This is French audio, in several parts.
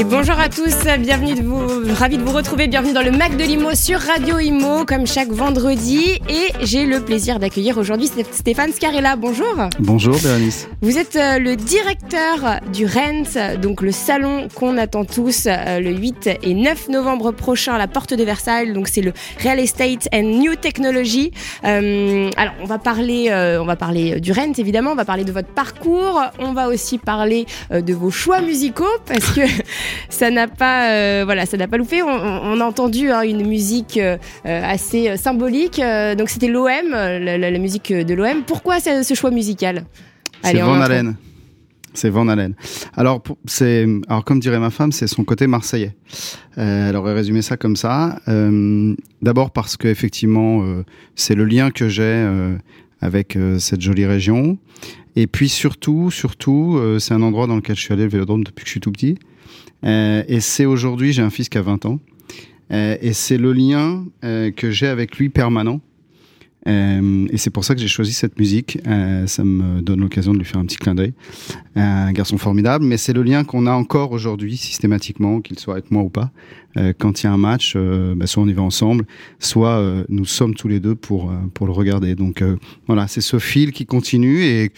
Et bonjour à tous, bienvenue de vous, ravi de vous retrouver, bienvenue dans le Mac de l'Imo sur Radio Imo, comme chaque vendredi. Et j'ai le plaisir d'accueillir aujourd'hui Stéphane Scarella. Bonjour. Bonjour Bérénice. Vous êtes euh, le directeur du RENT, donc le salon qu'on attend tous euh, le 8 et 9 novembre prochain à la porte de Versailles. Donc c'est le Real Estate and New Technology. Euh, alors on va parler, on va parler du RENT évidemment, on va parler de votre parcours, on va aussi parler de vos choix musicaux parce que ça n'a pas, euh, voilà, ça n'a pas loupé. On, a entendu hein, une musique euh, assez symbolique. Euh, donc c'était l'OM, la, musique de l'OM. Pourquoi ce, choix musical? C'est Van Halen. C'est Van Halen. Alors, c'est, alors comme dirait ma femme, c'est son côté marseillais. elle aurait résumé ça comme ça. d'abord parce que effectivement, c'est le lien que j'ai avec cette jolie région. Et puis surtout, surtout, c'est un endroit dans lequel je suis allé le Vélodrome depuis que je suis tout petit. Euh, et c'est aujourd'hui, j'ai un fils qui a 20 ans, euh, et c'est le lien euh, que j'ai avec lui permanent. Et c'est pour ça que j'ai choisi cette musique. ça me donne l'occasion de lui faire un petit clin d'œil. un garçon formidable, mais c'est le lien qu'on a encore aujourd'hui systématiquement, qu'il soit avec moi ou pas. quand il y a un match, bah, soit on y va ensemble, soit nous sommes tous les deux pour pour le regarder. Donc voilà, c'est ce fil qui continue et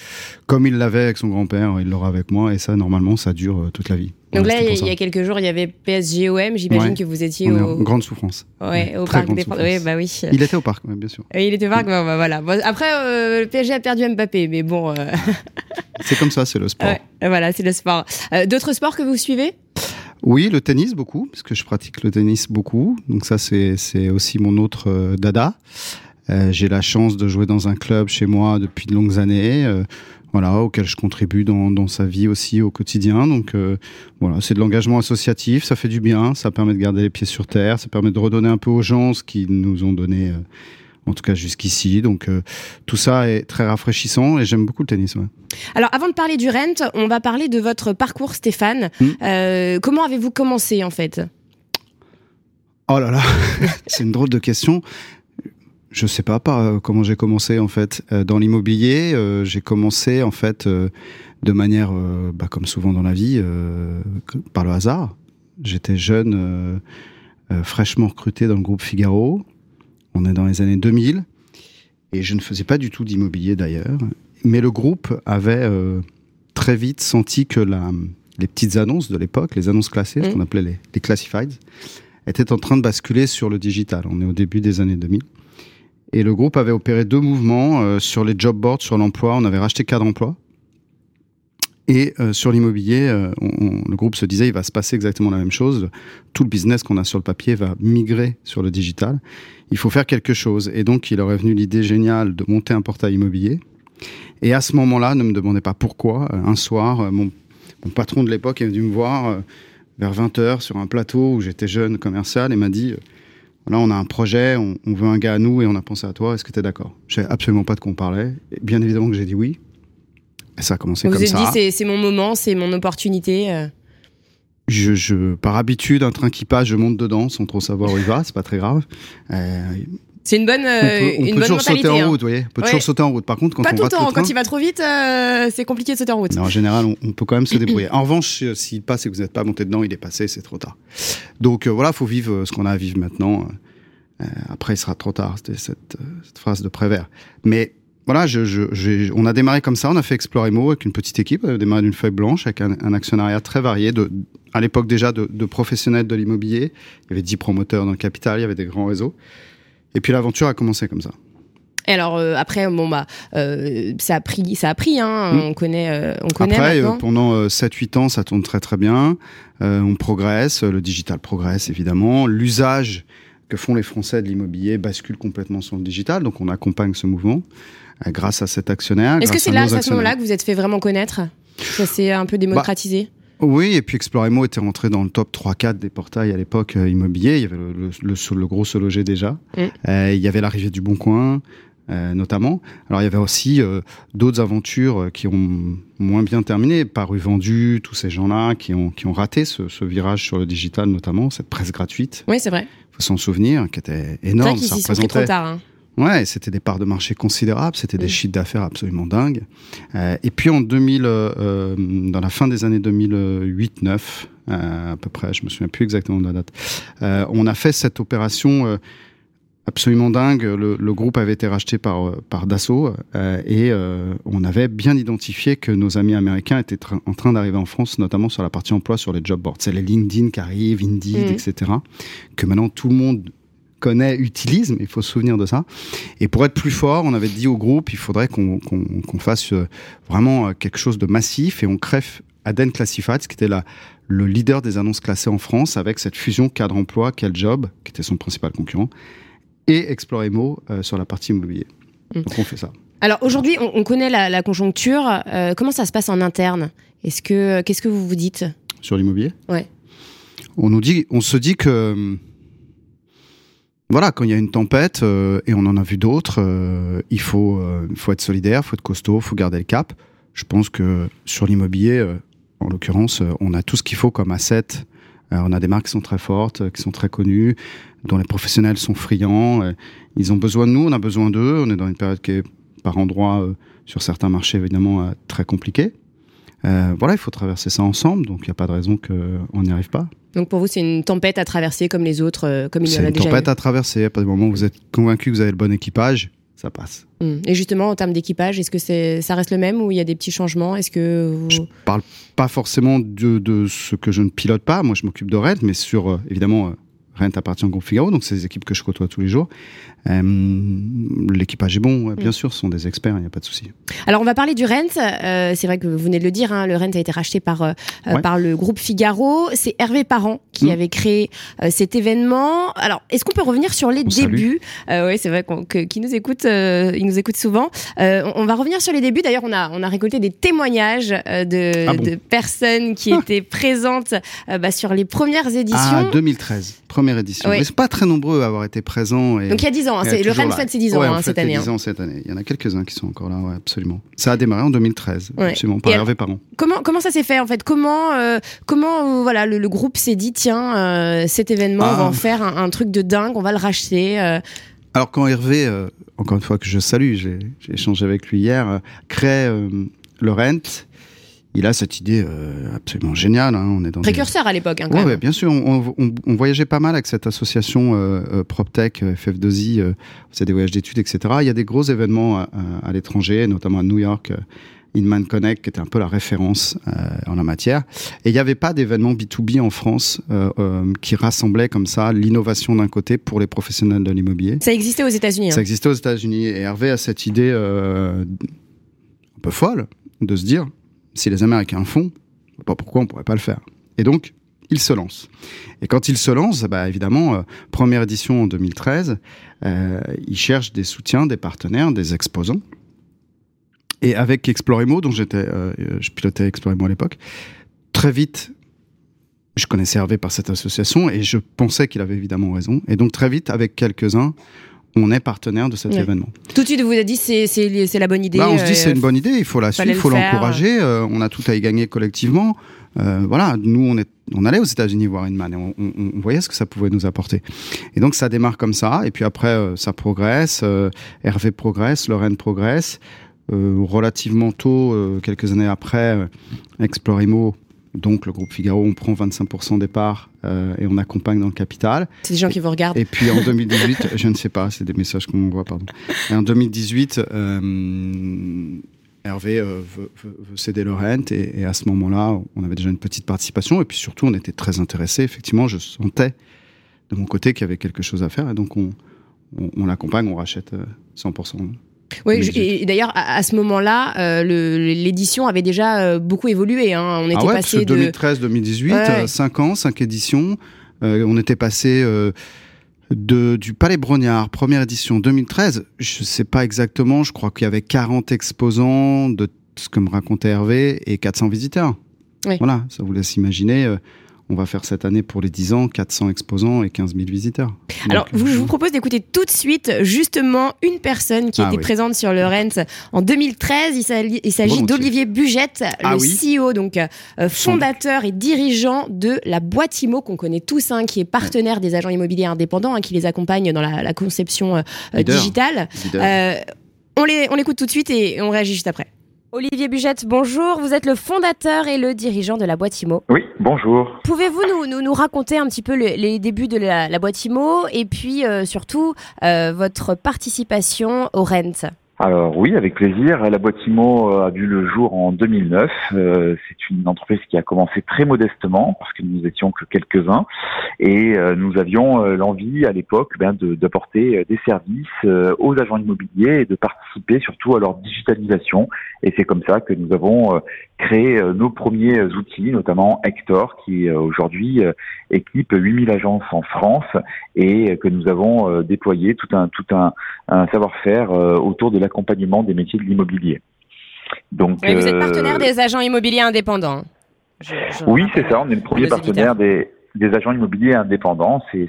comme il l'avait avec son grand-père, il l'aura avec moi et ça normalement ça dure toute la vie. Donc là, il y a quelques jours, il y avait PSG-OM. J'imagine que vous étiez au... En grande souffrance. Ouais, au parc des oui, bah oui. Il était au parc, bien sûr. il était au parc, bah, voilà. après, euh, le PSG a perdu Mbappé, mais bon. Euh, c'est comme ça, c'est le sport. voilà, c'est le sport. Euh, d'autres sports que vous suivez? Oui, le tennis beaucoup, parce que je pratique le tennis beaucoup. Donc ça, c'est aussi mon autre dada. J'ai la chance de jouer dans un club chez moi depuis de longues années voilà, auquel je contribue dans, dans sa vie aussi au quotidien. Donc euh, voilà, c'est de l'engagement associatif, ça fait du bien, ça permet de garder les pieds sur terre, ça permet de redonner un peu aux gens ce qu'ils nous ont donné, euh, en tout cas jusqu'ici. Donc euh, tout ça est très rafraîchissant et j'aime beaucoup le tennis. Alors avant de parler du rent, on va parler de votre parcours, Stéphane. Hmm. comment avez-vous commencé en fait? Oh là là, c'est une drôle de question je sais pas, euh, comment j'ai commencé en fait euh, dans l'immobilier. Euh, j'ai commencé en fait de manière, bah, comme souvent dans la vie, par le hasard. J'étais jeune, fraîchement recruté dans le groupe Figaro. On est dans les années 2000 et je ne faisais pas du tout d'immobilier d'ailleurs. Mais le groupe avait très vite senti que la, les petites annonces de l'époque, les annonces classées, ce mmh. qu'on appelait les, les classifieds, étaient en train de basculer sur le digital. On est au début des années 2000. Et le groupe avait opéré deux mouvements euh, sur les job boards, sur l'emploi. On avait racheté cadre emploi. Et euh, sur l'immobilier, euh, le groupe se disait il va se passer exactement la même chose. Tout le business qu'on a sur le papier va migrer sur le digital. Il faut faire quelque chose. Et donc, il aurait venu l'idée géniale de monter un portail immobilier. Et à ce moment-là, ne me demandez pas pourquoi, un soir, mon, mon patron de l'époque est venu me voir vers 20h sur un plateau où j'étais jeune commercial et m'a dit Là, on a un projet, on, veut un gars à nous et on a pensé à toi. Est-ce que tu es d'accord? Je savais absolument pas de quoi on parlait. bien évidemment que j'ai dit oui. Et ça a commencé comme ça. Vous avez dit c'est mon moment, c'est mon opportunité. Euh. Je, je, par habitude, un train qui passe, je monte dedans sans trop savoir où il va. C'est pas très grave. Euh, c'est une bonne, on peut, on peut toujours sauter en hein. route, vous voyez. On peut toujours sauter en route. Par contre, quand pas on tout le temps. quand il va trop vite, euh, c'est compliqué de sauter en route. en général, on, peut quand même se débrouiller. en revanche, s'il passe et que vous n'êtes pas monté dedans, il est passé, c'est trop tard. Donc voilà, il faut vivre ce qu'on a à vivre maintenant. Euh, après, il sera trop tard. C'était cette, euh, cette, phrase de Prévert. Mais voilà, je, je, on a démarré comme ça. On a fait Exploremo avec une petite équipe. On a démarré d'une feuille blanche avec un, actionnariat très varié. De, à l'époque déjà de, de professionnels de l'immobilier. Il y avait 10 promoteurs dans le capital. Il y avait des grands réseaux. Et puis l'aventure a commencé comme ça. Et alors après bon bah ça a pris ça a pris hein, hmm. on connaît on connaît après pendant 7 8 ans ça tourne très très bien on progresse le digital progresse évidemment l'usage que font les Français de l'immobilier basculent complètement sur le digital. Donc on accompagne ce mouvement euh, grâce à cet actionnaire. Est-ce que c'est là, à ce moment-là, que vous êtes fait vraiment connaître? Ça s'est un peu démocratisé? bah, Oui, et puis Exploremo était rentré dans le top 3-4 des portails à l'époque euh, immobilier. Il y avait le, le, le, gros se loger déjà. Mm. Euh, il y avait l'arrivée du Bon Coin. notamment. Alors il y avait aussi d'autres aventures qui ont moins bien terminé, Paru Vendu, tous ces gens-là qui ont, qui ont raté ce, ce, virage sur le digital notamment, cette presse gratuite. Oui, c'est vrai faut s'en souvenir, qui était énorme. ça représentait. Trop tard, hein. Ouais, c'était des parts de marché considérables, c'était des chiffres d'affaires absolument dingues. Euh, et puis en 2000, euh, dans la fin des années 2008-9, à peu près, je me souviens plus exactement de la date, on a fait cette opération absolument dingue. Le, groupe avait été racheté par, par Dassault et on avait bien identifié que nos amis américains étaient en train d'arriver en France, notamment sur la partie emploi sur les job boards. C'est les LinkedIn qui arrivent, Indeed, mmh. etc. Que maintenant tout le monde connaît, utilise, mais il faut se souvenir de ça. Et pour être plus fort, on avait dit au groupe, il faudrait qu'on fasse euh, vraiment euh, quelque chose de massif et on crève Aden Classified, qui était la, le leader des annonces classées en France, avec cette fusion cadre-emploi, quel job, qui était son principal concurrent, et Exploremo euh, sur la partie immobilier. Mm. Donc on fait ça. Alors aujourd'hui, on, connaît la, conjoncture. comment ça se passe en interne? Est-ce que qu'est-ce que vous vous dites? Sur l'immobilier? Ouais. On nous dit, on se dit que voilà, quand il y a une tempête, euh, et on en a vu d'autres, euh, il faut, euh, faut être solidaire, faut être costaud, faut garder le cap. Je pense que sur l'immobilier, en l'occurrence, on a tout ce qu'il faut comme asset. on a des marques qui sont très fortes, qui sont très connues, dont les professionnels sont friands. ils ont besoin de nous, on a besoin d'eux. On est dans une période qui est par endroits, sur certains marchés évidemment, très compliquée. voilà, il faut traverser ça ensemble, donc il n'y a pas de raison qu'on n'y arrive pas. Donc pour vous, c'est une tempête à traverser comme les autres, euh, comme il y en a déjà. C'est une tempête à traverser. À partir du moment où vous êtes convaincu que vous avez le bon équipage, ça passe. Hum. Et justement, en termes d'équipage, est-ce que c'est, ça reste le même ou il y a des petits changements? Est-ce que vous... Je parle pas forcément de, de, ce que je ne pilote pas. Moi, je m'occupe de Red, mais sur euh, évidemment. Euh, Rent appartient au groupe Figaro, donc c'est des équipes que je côtoie tous les jours. Euh, l'équipage est bon, bien mm. sûr, ce sont des experts, il n'y a pas de souci. Alors on va parler du Rent. Euh, c'est vrai que vous venez de le dire, hein, le Rent a été racheté par euh, par le groupe Figaro. C'est Hervé Parent qui mm. avait créé cet événement. Alors est-ce qu'on peut revenir sur les débuts? Oui, c'est vrai qu'il nous écoute, il nous écoute souvent. On, va revenir sur les débuts. D'ailleurs, on a on a récolté des témoignages de, ah de personnes qui étaient présentes bah, sur les premières éditions. Ah, 2013 première édition. Oui. Mais sont pas très nombreux à avoir été présents. Et, Donc il y a 10 ans, hein, c'est le Rennes fête ses 10 ans hein, cette année. 10 ans cette année. Il y en a quelques-uns qui sont encore là, ouais, absolument. Ça a démarré en 2013, absolument, par Hervé Parent. Comment, comment ça s'est fait en fait? Comment, euh, comment euh, voilà, le, groupe s'est dit tiens, euh, cet événement, on va en ah. faire un, truc de dingue, on va le racheter Alors quand Hervé, encore une fois que je salue, j'ai échangé avec lui hier, crée le Rent, il a cette idée euh, absolument géniale. Hein. On est dans précurseur à l'époque. Hein, ouais, bien sûr. On, on, on, voyageait pas mal avec cette association euh, euh PropTech, euh, FF2I, euh, faisait des voyages d'études, etc. Il y a des gros événements à, à l'étranger, notamment à New York. Inman Connect, qui était un peu la référence en la matière. Et il n'y avait pas d'événement B2B en France qui rassemblait comme ça l'innovation d'un côté pour les professionnels de l'immobilier. Ça existait aux États-Unis. Hein. Ça existait aux États-Unis. Et Hervé a cette idée un peu folle de se dire si les Américains font, pas pourquoi on pourrait pas le faire. Et donc, il se lance. Et quand il se lance, bah évidemment, euh, première édition en 2013, euh, il cherche des soutiens, des partenaires, des exposants. Et avec Exploremo, dont j'étais, euh, je pilotais Exploremo à l'époque, très vite, je connaissais Hervé par cette association et je pensais qu'il avait évidemment raison. Et donc très vite, avec quelques-uns, on est partenaire de cet événement. Tout de suite, vous avez dit c'est c'est la bonne idée. Bah, on se dit c'est une bonne idée, il faut la suivre, il faut l'encourager. Euh, on a tout à y gagner collectivement. Euh, voilà, nous on est, on allait aux États-Unis voir Inman et on, on, voyait ce que ça pouvait nous apporter. Et donc ça démarre comme ça, et puis après euh, ça progresse. Hervé progresse, Lorraine progresse. Relativement tôt, quelques années après, Explorimo donc, le groupe Figaro, on prend 25% des parts euh, et on accompagne dans le capital. C'est des gens qui vous regardent. Et puis en 2018, je ne sais pas, c'est des messages qu'on voit, pardon. Et en 2018, euh, Hervé euh, veut, céder le rent et, à ce moment-là, on avait déjà une petite participation et puis surtout, on était très intéressés. Effectivement, je sentais de mon côté qu'il y avait quelque chose à faire et donc on, on l'accompagne, on rachète 100%. Oui, et d'ailleurs, à, ce moment-là, euh, l'édition avait déjà euh, beaucoup évolué. Hein. On était ah passé de 2013-2018, 5 ans, 5 éditions. Euh, on était passé de, du Palais Brognard, première édition 2013. Je ne sais pas exactement, je crois qu'il y avait 40 exposants, de ce que me racontait Hervé, et 400 visiteurs. Voilà, ça vous laisse imaginer on va faire cette année pour les 10 ans 400 exposants et 15 000 visiteurs. Alors, je vous propose d'écouter tout de suite justement une personne qui Ah était oui. présente sur le Rent en 2013. Il s'agit- d'Olivier Bugette, Ah le oui. CEO, donc euh, fondateur et dirigeant de la boîte IMO qu'on connaît tous, hein, qui est partenaire des agents immobiliers indépendants, hein, qui les accompagne dans la, la conception euh, digitale. Euh, on les- on l'écoute tout de suite et on réagit juste après. Olivier Bugette, bonjour. Vous êtes le fondateur et le dirigeant de la boîte IMO. Oui, bonjour. Pouvez-vous nous, nous, nous raconter un petit peu le- les débuts de la, la boîte IMO et puis euh, surtout euh, votre participation au Rent? Alors oui, avec plaisir. La boîte IMO euh, a vu le jour en 2009. Euh, c'est une entreprise qui a commencé très modestement parce que nous étions que quelques-uns et euh, nous avions l'envie à l'époque ben, d'apporter des services aux agents immobiliers et de participer surtout à leur digitalisation. Et c'est comme ça que nous avons créé nos premiers outils, notamment Hector, qui aujourd'hui équipe 8000 agences en France et que nous avons déployé tout un tout un, savoir-faire autour de l'accompagnement des métiers de l'immobilier. Donc Vous êtes euh, partenaire des agents immobiliers indépendants. Je- je oui, c'est ça. On est le premier partenaire des, des agents immobiliers indépendants. C'est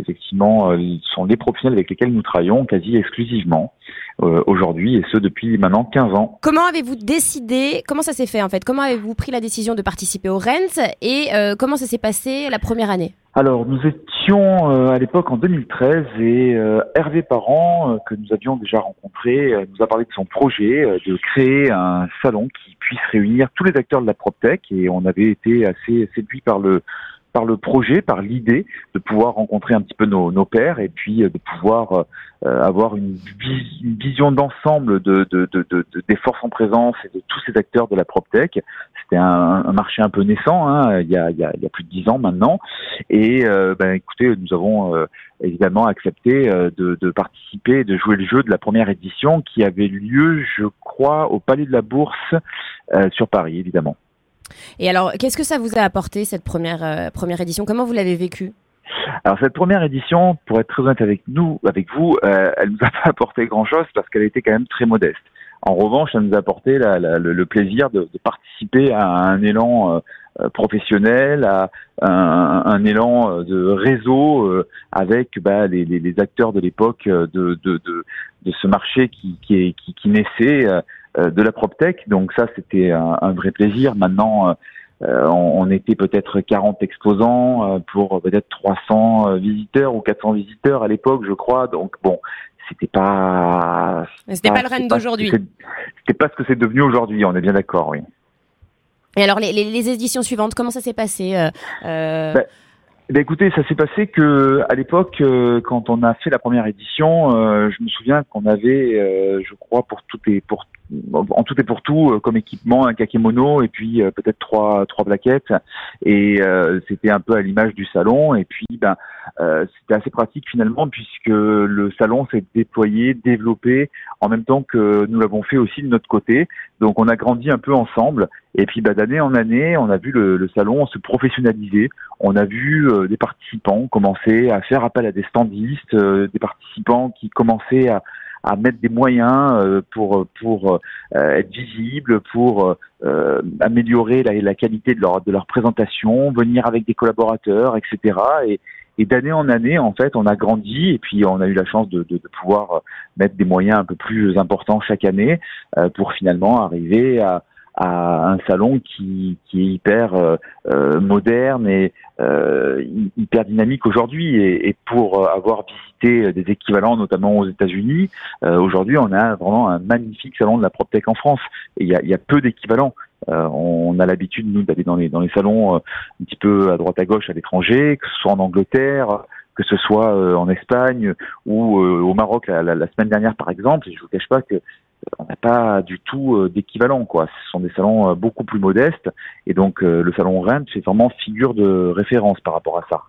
effectivement, euh, sont les professionnels avec lesquels nous travaillons quasi exclusivement euh, aujourd'hui, et ce depuis maintenant 15 ans. Comment avez-vous décidé Comment ça s'est fait en fait? Comment avez-vous pris la décision de participer au Rent et euh, comment ça s'est passé la première année? Alors, nous étions euh, à l'époque en 2013 et euh, Hervé Parent, euh, que nous avions déjà rencontré, euh, nous a parlé de son projet euh, de créer un salon qui puisse réunir tous les acteurs de la PropTech et on avait été assez séduits par le par le projet, par l'idée de pouvoir rencontrer un petit peu nos, pairs et puis euh, de pouvoir euh, avoir une, vis- une vision d'ensemble de, de, de, de- de- des forces en présence et de tous ces acteurs de la PropTech. C'était un, marché un peu naissant, hein, il, y a, plus de dix ans maintenant. Et euh, ben, écoutez, nous avons évidemment accepté de, de participer, de jouer le jeu de la première édition qui avait lieu, je crois, au Palais de la Bourse sur Paris, évidemment. Et alors, qu'est-ce que ça vous a apporté cette première euh, première édition? Comment vous l'avez vécu Alors cette première édition, pour être très honnête avec nous, avec vous, euh, elle nous a pas apporté grand-chose parce qu'elle était quand même très modeste. En revanche, ça nous a apporté le, plaisir de, participer à un élan euh, euh, professionnel, à un, élan de réseau avec bah, les, acteurs de l'époque de, ce marché qui, naissait de la PropTech. Donc ça, c'était un, un vrai plaisir. Maintenant, euh, euh, on, on était peut-être 40 exposants euh, pour peut-être 300 euh, visiteurs ou 400 visiteurs à l'époque, je crois. Donc bon, c'était pas. C'était pas le pas ce que d'aujourd'hui. C'était pas ce que c'est devenu aujourd'hui. On est bien d'accord, oui. Et alors, les, les- les éditions suivantes, comment ça s'est passé euh, euh, Bah, Eh bien, écoutez, ça s'est passé que à l'époque, euh, quand on a fait la première édition, euh, je me souviens qu'on avait, euh, je crois, pour tout et pour en tout et pour tout, euh, comme équipement, un kakémono et puis euh, peut-être trois trois plaquettes. Et euh, c'était un peu à l'image du salon. Et puis, ben, c'était assez pratique finalement puisque le salon s'est déployé, développé en même temps que nous l'avons fait aussi de notre côté. Donc, on a grandi un peu ensemble. Et puis, bah, d'année en année, on a vu le, le salon se professionnaliser. On a vu euh, des participants commencer à faire appel à des standistes, euh, des participants qui commençaient à, à mettre des moyens euh, pour pour euh, être visibles, pour euh, améliorer la, la qualité de leur de leur présentation, venir avec des collaborateurs, etc. Et, et d'année en année, en fait, on a grandi et puis on a eu la chance de, de, de pouvoir mettre des moyens un peu plus importants chaque année pour finalement arriver à, à un salon qui, qui est hyper euh, euh, moderne et euh, hy- hyper dynamique aujourd'hui. Et, et pour euh, avoir visité des équivalents, notamment aux États-Unis, euh, aujourd'hui, on a vraiment un magnifique salon de la PropTech en France. Et il y a, y a peu d'équivalents. Euh, on a l'habitude, nous, d'aller dans les, dans les salons euh, un petit peu à droite à gauche à l'étranger, que ce soit en Angleterre, que ce soit euh, en Espagne ou au Maroc la, la- la semaine dernière, par exemple. Et je vous cache pas que on n'a pas du tout euh, d'équivalent quoi. Ce sont des salons euh, beaucoup plus modestes et donc euh, le salon Rennes c'est vraiment figure de référence par rapport à ça.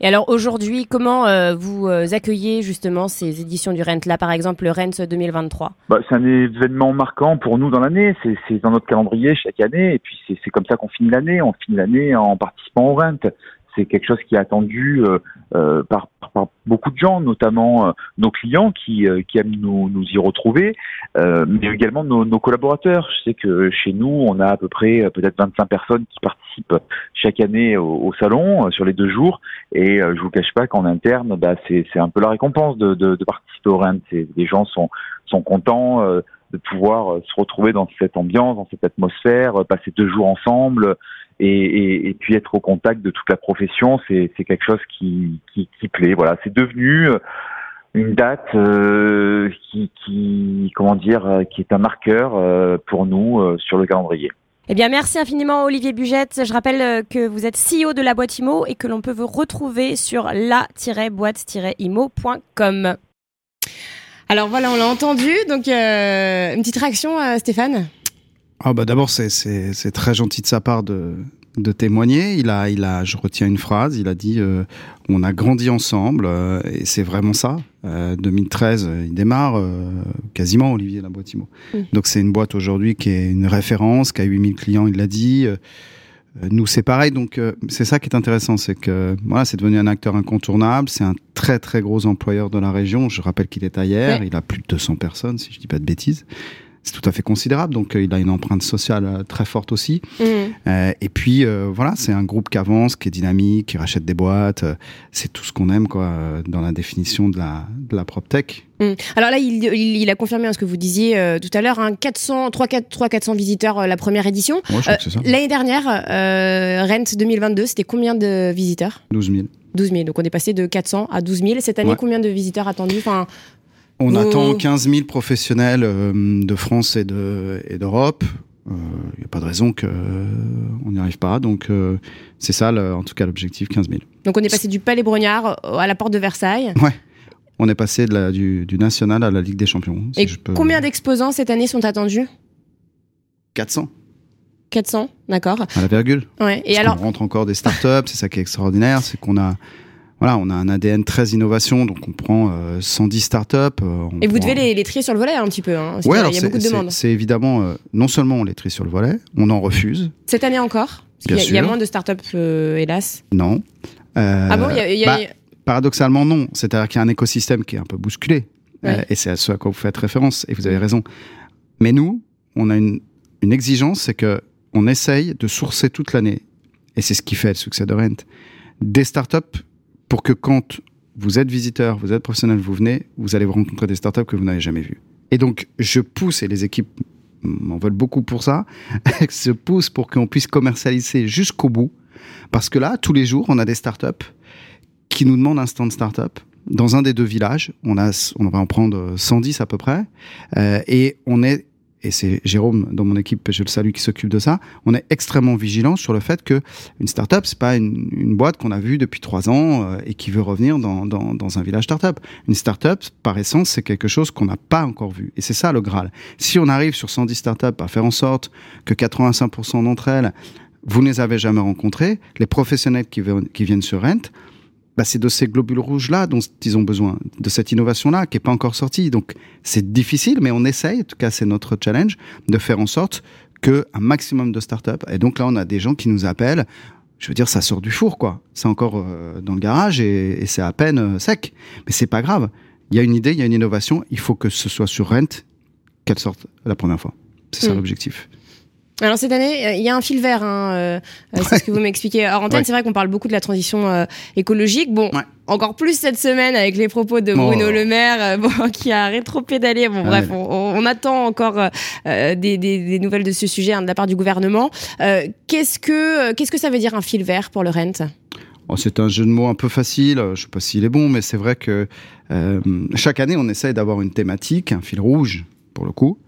Et alors aujourd'hui, comment euh, vous accueillez justement ces éditions du Rent Là, par exemple, le Rent 2023. Bah, c'est un événement marquant pour nous dans l'année. C'est, dans notre calendrier chaque année et puis c'est, comme ça qu'on finit l'année. On finit l'année en participant au Rennes. C'est quelque chose qui est attendu par, par, beaucoup de gens, notamment nos clients qui, aiment nous, y retrouver, mais également nos, collaborateurs. Je sais que chez nous, on a à peu près peut-être 25 personnes qui participent chaque année au, salon sur les deux jours, et je vous cache pas qu'en interne, bah, c'est un peu la récompense de, participer au Rennes. Les gens sont, sont contents de pouvoir se retrouver dans cette ambiance, dans cette atmosphère, passer deux jours ensemble et, puis être au contact de toute la profession, c'est quelque chose qui, qui, plaît. Voilà, c'est devenu une date euh, qui, qui, comment dire, qui est un marqueur euh, pour nous euh, sur le calendrier. Eh bien, merci infiniment Olivier Bugette. Je rappelle que vous êtes CEO de la boîte IMO et que l'on peut vous retrouver sur la-boîte-imo.com. Alors voilà, on l'a entendu. Donc, une petite réaction, Stéphane? Ah bah D'abord, c'est très gentil de sa part de, de témoigner. Il a, il a, je retiens une phrase, il a dit euh, on a grandi ensemble euh, et c'est vraiment ça. 2013, euh, il démarre quasiment Olivier Laboitimo. Mmh. Donc c'est une boîte aujourd'hui qui est une référence, qui a 8000 clients, il l'a dit. nous c'est pareil, donc c'est ça qui est intéressant, c'est que voilà, c'est devenu un acteur incontournable. C'est un très très gros employeur de la région. Je rappelle qu'il est ailleurs, il a plus de 200 personnes, si je dis pas de bêtises c'est tout à fait considérable. Donc, euh, il a une empreinte sociale euh, très forte aussi. Mmh. Euh, et puis, voilà, c'est un groupe qui avance, qui est dynamique, qui rachète des boîtes. c'est tout ce qu'on aime, quoi, dans la définition de la, de la PropTech. Mmh. Alors là, il, il, a confirmé hein, ce que vous disiez tout à l'heure, hein, 400, 3, 4, 400 visiteurs la première édition. L'année dernière, Rent 2022, c'était combien de visiteurs? 12 000. 12 000. Donc on est passé de 400 à 12 000. Cette année, combien de visiteurs attendus? Enfin, on attend 15 000 professionnels euh, de France et d'Europe. Il n'y euh, a pas de raison qu'on euh, n'y arrive pas. Donc, c'est ça, en tout cas, l'objectif 15 000. Donc, on est passé du Palais Brognard à la porte de Versailles. Ouais. On est passé de la, du, national à la Ligue des Champions. et combien d'exposants cette année sont attendus? 400. 400, d'accord. À la virgule. Ouais. Et alors, on rentre encore des startups, c'est ça qui est extraordinaire, c'est qu'on a voilà, on a un ADN très innovation, donc on prend 110 euh, startups. Euh, et vous devez les, trier sur le volet un petit peu, hein, ouais, il y a beaucoup de demandes. C'est évidemment, euh, non seulement on les trie sur le volet, on en refuse. Cette année encore? Il y, a moins de startups, hélas. Non. ah bon, il y a, bah, Paradoxalement, non. C'est-à-dire qu'il y a un écosystème qui est un peu bousculé. et c'est à ce à quoi vous faites référence, et vous avez raison. Mais nous, on a une, une exigence, c'est que on essaye de sourcer toute l'année, et c'est ce qui fait le succès de Rent, des startups pour que quand vous êtes visiteur, vous êtes professionnel, vous venez, vous allez rencontrer des startups que vous n'avez jamais vues. Et donc, je pousse, et les équipes m'en veulent beaucoup pour ça, je pousse pour qu'on puisse commercialiser jusqu'au bout. Parce que là, tous les jours, on a des startups qui nous demandent un stand startup dans un des deux villages. On, a, on va en prendre 110 à peu près. Euh, et on est et c'est Jérôme dans mon équipe, je le salue, qui s'occupe de ça, on est extrêmement vigilant sur le fait que une startup, c'est pas une, boîte qu'on a vue depuis trois ans euh, et qui veut revenir dans, dans, dans un village startup. Une startup, par essence, c'est quelque chose qu'on n'a pas encore vu. Et c'est ça le Graal. Si on arrive sur 110 startups à faire en sorte que 85% d'entre elles, vous ne les avez jamais rencontrées, les professionnels qui, qui viennent sur Rent, bah, c'est de ces globules rouges-là dont ils ont besoin, de cette innovation-là qui n'est pas encore sortie. Donc c'est difficile, mais on essaye, en tout cas c'est notre challenge, de faire en sorte qu'un maximum de startups, et donc là on a des gens qui nous appellent, je veux dire ça sort du four quoi, c'est encore euh, dans le garage et, c'est à peine euh, sec, mais c'est pas grave. Il y a une idée, il y a une innovation, il faut que ce soit sur Rent qu'elle sorte la première fois. C'est ça hmm. l'objectif. Alors cette année, euh, il y a un fil vert, hein, euh, euh, c'est ce que vous m'expliquez. Alors antenne, c'est vrai qu'on parle beaucoup de la transition écologique. Bon, encore plus cette semaine avec les propos de Bruno Le Maire, bon, qui a rétro-pédalé. Bon, bref, on, attend encore des, des, des, nouvelles de ce sujet hein, de la part du gouvernement. qu'est-ce que qu'est-ce que ça veut dire un fil vert pour le Rent? Oh, c'est un jeu de mots un peu facile, je sais pas s'il est bon, mais c'est vrai que chaque année on essaye d'avoir une thématique, un fil rouge pour le coup,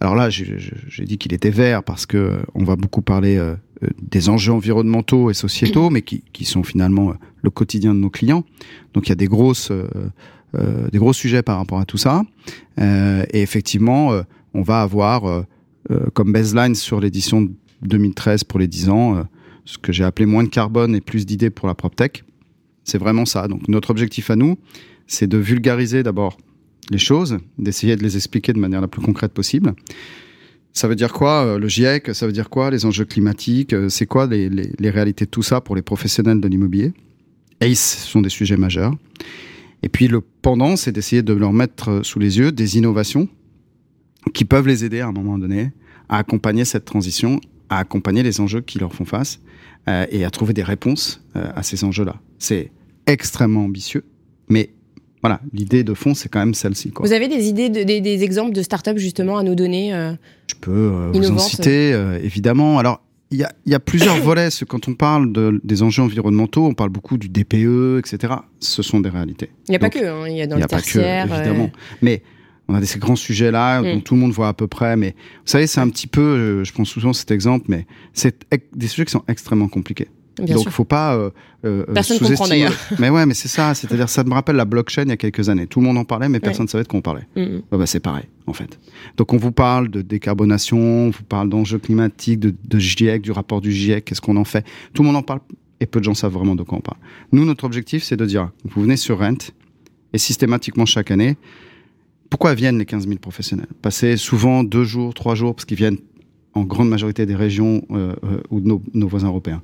alors là, j'ai dit qu'il était vert parce que on va beaucoup parler euh, euh, des enjeux environnementaux et sociétaux, mais qui, sont finalement euh, le quotidien de nos clients. Donc il y a des grosses, euh, des gros sujets par rapport à tout ça. et effectivement, on va avoir comme baseline sur l'édition 2013 pour les 10 ans, ce que j'ai appelé moins de carbone et plus d'idées pour la PropTech. C'est vraiment ça. Donc notre objectif à nous, c'est de vulgariser d'abord les choses, d'essayer de les expliquer de manière la plus concrète possible, Ça veut dire quoi euh, le GIEC Ça veut dire quoi les enjeux climatiques? Euh, C'est quoi les, réalités de tout ça pour les professionnels de l'immobilier? ACE sont des sujets majeurs. Et puis le pendant, c'est d'essayer de leur mettre sous les yeux des innovations qui peuvent les aider à un moment donné à accompagner cette transition, à accompagner les enjeux qui leur font face euh, et à trouver des réponses euh, à ces enjeux-là. C'est extrêmement ambitieux, mais voilà, l'idée de fond, c'est quand même celle-ci. Vous avez des idées, de, des, des, exemples de start-up justement à nous donner euh, Je peux euh, vous en citer, euh, évidemment. Alors, il y a, y a, plusieurs volets. Quand on parle de, des enjeux environnementaux, on parle beaucoup du DPE, etc. Ce sont des réalités. Il n'y a pas que, hein. il y a dans le tertiaire. Que, évidemment. Mais on a ces grands sujets-là mm. dont tout le monde voit à peu près. Mais vous savez, c'est un petit peu, je prends souvent cet exemple, mais c'est des sujets qui sont extrêmement compliqués. Bien Donc, sûr. faut pas. Euh, euh, personne comprend d'ailleurs. mais ouais, mais c'est ça. C'est-à-dire, ça me rappelle la blockchain il y a quelques années. Tout le monde en parlait, mais personne ne ouais. savait de quoi on parlait. Mm -hmm. ouais, bah, c'est pareil, en fait. Donc, on vous parle de décarbonation, on vous parle d'enjeux climatiques, de, de GIEC, du rapport du GIEC, qu'est-ce qu'on en fait. Tout le monde en parle et peu de gens savent vraiment de quoi on parle. Nous, notre objectif, c'est de dire, vous venez sur Rent et systématiquement chaque année, pourquoi viennent les 15 000 professionnels? Passer souvent deux jours, trois jours, parce qu'ils viennent en grande majorité des régions euh, euh, ou de nos, nos voisins européens.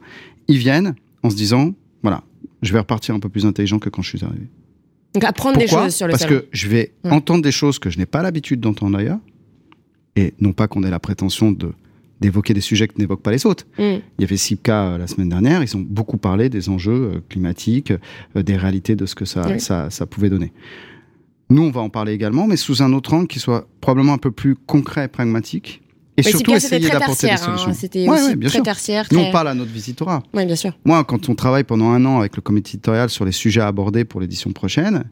Ils viennent en se disant, voilà, je vais repartir un peu plus intelligent que quand je suis arrivé. Donc apprendre Pourquoi des choses sur le Parce salon. que je vais ouais. entendre des choses que je n'ai pas l'habitude d'entendre ailleurs, et non pas qu'on ait la prétention de d'évoquer des sujets que n'évoquent pas les autres. Mm. Il y avait Sipka euh, la semaine dernière, ils ont beaucoup parlé des enjeux euh, climatiques, des réalités de ce que ça, Oui. ça, ça pouvait donner. Nous, on va en parler également, mais sous un autre angle qui soit probablement un peu plus concret et pragmatique. Et Mais surtout essayer d'apporter des hein. solutions. C'était Ouais, aussi ouais, bien très sûr. tertiaire. Nous, très- on parle à notre visitora. Oui, bien sûr. Moi, quand on travaille pendant un an avec le comité éditorial sur les sujets abordés pour l'édition prochaine,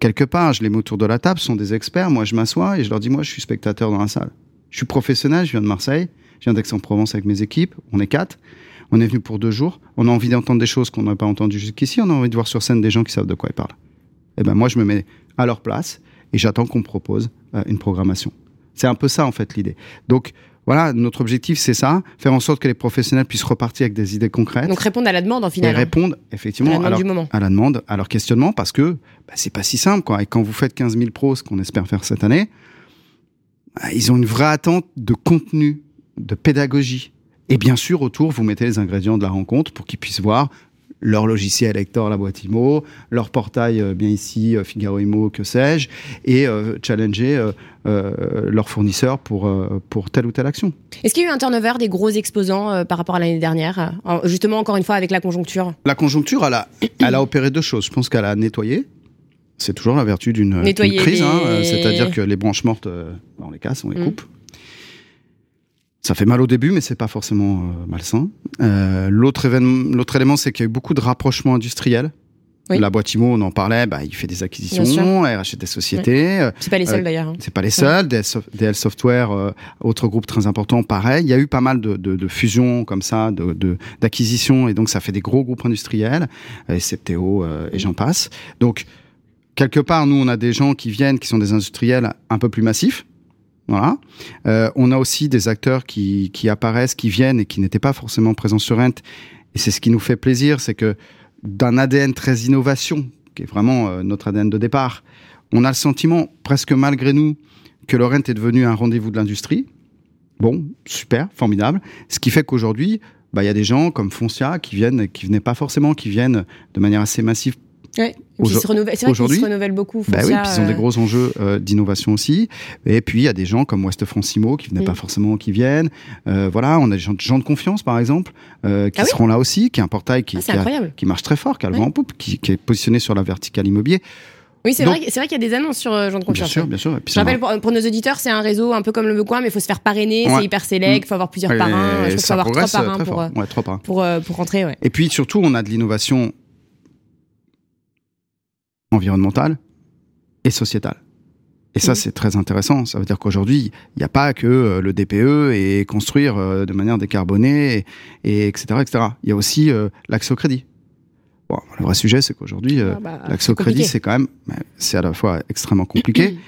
quelque part, je les mets autour de la table, ce sont des experts. Moi, je m'assois et je leur dis, moi, je suis spectateur dans la salle. Je suis professionnel, je viens de Marseille, je viens d'Aix-en-Provence avec mes équipes. On est quatre. On est venu pour deux jours. On a envie d'entendre des choses qu'on n'aurait pas entendues jusqu'ici. On a envie de voir sur scène des gens qui savent de quoi ils parlent. Et ben, moi, je me mets à leur place et j'attends qu'on me propose euh, une programmation. C'est un peu ça, en fait, l'idée. Donc, voilà, notre objectif, c'est ça, faire en sorte que les professionnels puissent repartir avec des idées concrètes Donc répondre à la demande en et final. hein. répondre À effectivement la à demande leur, du moment. à la demande, à leur questionnement, parce que bah, c'est pas si simple. Quoi. Et quand vous faites 15 000 pros, ce qu'on espère faire cette année, bah, ils ont une vraie attente de contenu, de pédagogie. Et bien sûr, autour, vous mettez les ingrédients de la rencontre pour qu'ils puissent voir leur logiciel Hector, la boîte IMO, leur portail euh, bien ici, euh, Figaro IMO, que sais-je, et euh, challenger euh, leurs fournisseurs pour, pour telle ou telle action. Est-ce qu'il y a eu un turnover des gros exposants par rapport à l'année dernière Justement, encore une fois, avec la conjoncture? La conjoncture, elle a, elle a opéré deux choses. Je pense qu'elle a nettoyé. C'est toujours la vertu d'une crise, les- hein. C'est-à-dire que les branches mortes, on les casse, on les coupe. Ça fait mal au début, mais c'est pas forcément euh, malsain. Euh, L'autre événement- l'autre élément, c'est qu'il y a eu beaucoup de rapprochements industriels. Oui. La boîte IMO, on en parlait, bah, il fait des acquisitions, elle rachète des sociétés. Euh, C'est pas les seuls Euh, d'ailleurs. hein. c'est pas les seuls. DL, Sof- DL Software, euh, autre groupe très important, pareil. Il y a eu pas mal de, de, de fusions comme ça, de- d'acquisitions, et donc ça fait des gros groupes industriels, Septéo euh, et j'en passe. Donc quelque part, nous, on a des gens qui viennent, qui sont des industriels un peu plus massifs. Voilà. Euh, on a aussi des acteurs qui, qui apparaissent, qui viennent et qui n'étaient pas forcément présents sur Rent. Et c'est ce qui nous fait plaisir, c'est que d'un ADN très innovation, qui est vraiment euh, notre ADN de départ, on a le sentiment, presque malgré nous, que le Rent est devenu un rendez-vous de l'industrie. Bon, super, formidable. Ce qui fait qu'aujourd'hui, bah, il y a des gens comme Foncia qui viennent, qui venaient pas forcément, qui viennent de manière assez massive Puis ils se renouvellent- C'est vrai qu'ils aujourd'hui- se renouvellent beaucoup. bah oui, puis ils ont des euh, gros enjeux euh, d'innovation aussi. Et puis il y a des gens comme West Francimo qui venaient Mm. pas forcément, qui viennent. Euh, voilà, on a des gens, gens de confiance par exemple euh, qui Ah oui seront là aussi, qui est un portail qui, ah, qui, a- incroyable. qui marche très fort, qui a le vent en poupe, qui, qui est positionné sur la verticale immobilier. Oui, c'est vrai, c'est vrai qu'il y a des annonces sur euh, Jean de Bien Confiance. sûr, bien sûr. Et puis Je rappelle pour, pour nos auditeurs, c'est un réseau un peu comme le Coin, mais il faut se faire parrainer, Ouais. c'est hyper sélect, il faut avoir plusieurs Et parrains. Je pense qu'il faut avoir trois parrains pour, euh, Ouais, trois parrains. pour, euh, pour rentrer. Ouais. Et puis surtout, on a de l'innovation environnementale et sociétale. Et ça, Mhm. c'est très intéressant. Ça veut dire qu'aujourd'hui, il n'y a pas que euh, le DPE et construire euh, de manière décarbonée, et, et etc., etc. Il y a aussi euh, l'accès au crédit. Bon, le vrai sujet, c'est qu'aujourd'hui, euh, Ah bah, l'accès au crédit, c'est quand même, c'est à la fois extrêmement compliqué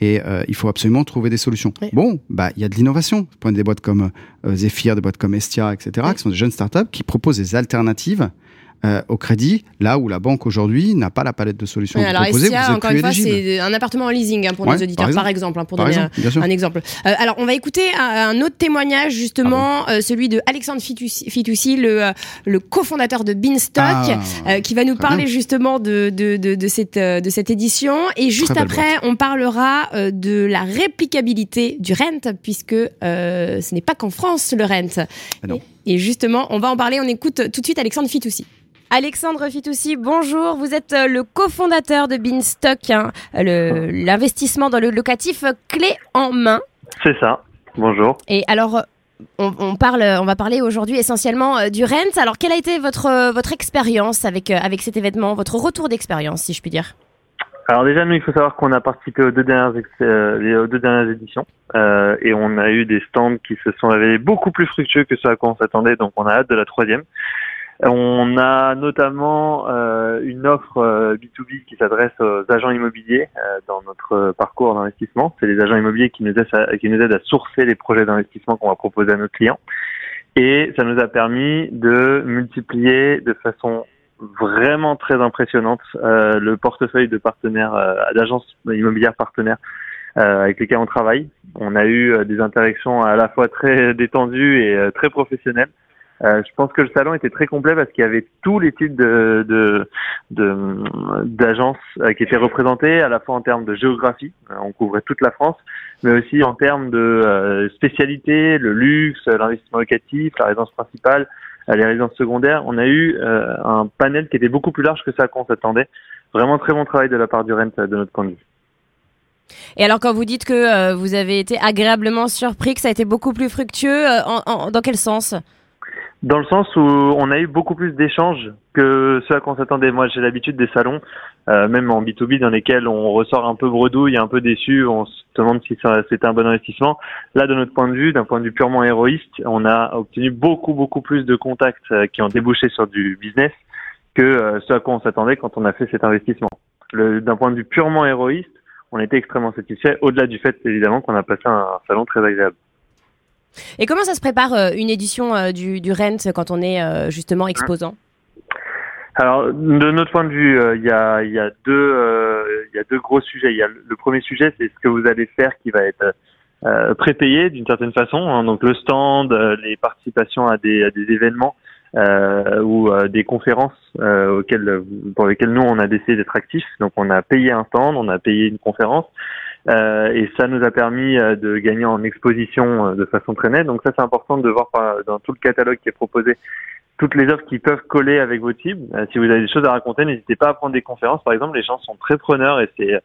et euh, il faut absolument trouver des solutions. Oui. Bon, bah il y a de l'innovation. Prenez des boîtes comme Zephyr, des boîtes comme Estia, etc., Oui. qui sont des jeunes startups qui proposent des alternatives euh, au crédit, là où la banque aujourd'hui n'a pas la palette de solutions Ouais, alors vous êtes encore une fois, c'est un appartement en leasing hein, pour Ouais, nos auditeurs, par par exemple. hein, pour Par donner exemple, bien sûr. un, un exemple. Euh, alors, on va écouter un, un autre témoignage, justement, Ah euh, celui de Alexandre Fitoussi, Fitoussi, le, le cofondateur de Beanstalk, Ah, qui va nous parler bien. justement de, de, de, de cette, de cette édition. Et juste après, on parlera de la réplicabilité du rent, puisque ce n'est pas qu'en France le rent. Ah non. Et, et justement, on va en parler. On écoute tout de suite Alexandre Fitoussi. Alexandre Fitoussi, bonjour. Vous êtes euh, le cofondateur de Beanstalk, hein, l'investissement dans le locatif clé en main. C'est ça. Bonjour. Et alors, on, on parle, on va parler aujourd'hui essentiellement euh, du rent. Alors, quelle a été votre euh, votre expérience avec avec cet événement, votre retour d'expérience, si je puis dire? Alors déjà, nous, il faut savoir qu'on a participé aux deux dernières, ex- euh, aux deux dernières éditions euh, et on a eu des stands qui se sont révélés beaucoup plus fructueux que ce à quoi on s'attendait, donc on a hâte de la troisième. On a notamment euh, une offre euh, B2B qui s'adresse aux agents immobiliers euh, dans notre euh, parcours d'investissement. C'est les agents immobiliers qui nous, aident à, sourcer les projets d'investissement qu'on va proposer à nos clients. Et ça nous a permis de multiplier de façon vraiment très impressionnante euh, le portefeuille de partenaires, euh, d'agences immobilières partenaires euh, avec lesquels on travaille. On a eu euh, des interactions à la fois très détendues et euh, très professionnelles. Euh, je pense que le salon était très complet parce qu'il y avait tous les types de d'agences euh, qui étaient représentées, à la fois en termes de géographie, euh, on couvrait toute la France, mais aussi en termes de spécialité, le luxe, l'investissement locatif, la résidence principale, les résidences secondaires. On a eu un panel qui était beaucoup plus large que ça qu'on s'attendait. Vraiment très bon travail de la part du Rent de notre point de vue. Et alors, quand vous dites que vous avez été agréablement surpris, que ça a été beaucoup plus fructueux, dans quel sens? Dans le sens où on a eu beaucoup plus d'échanges que ce à quoi on s'attendait. Moi, j'ai l'habitude des salons, euh, même en B2B, dans lesquels on ressort un peu bredouille, un peu déçu, on se demande si c'était un bon investissement. Là, de notre point de vue, d'un point de vue purement héroïste, on a obtenu beaucoup, beaucoup plus de contacts euh, qui ont débouché sur du business que euh, ce à quoi on s'attendait quand on a fait cet investissement. D'un point de vue purement héroïste, on était extrêmement satisfait, au-delà du fait, évidemment, qu'on a passé un salon très agréable. Et comment ça se prépare euh, une édition euh, du, du rent quand on est euh, justement exposant? Alors, de notre point de vue, il y, a, il y, a deux, il y a deux gros sujets. Y a le, le premier sujet, c'est ce que vous allez faire qui va être prépayé d'une certaine façon. hein. donc le stand, les participations à des, à des événements ou des conférences auxquelles, pour lesquelles nous on a décidé d'être actifs. Donc on a payé un stand, on a payé une conférence. Euh, et ça nous a permis euh, de gagner en exposition euh, de façon très nette. Donc ça, c'est important de voir dans tout le catalogue qui est proposé toutes les offres qui peuvent coller avec vos cibles. Si vous avez des choses à raconter, n'hésitez pas à prendre des conférences. Par exemple, les gens sont très preneurs et c'est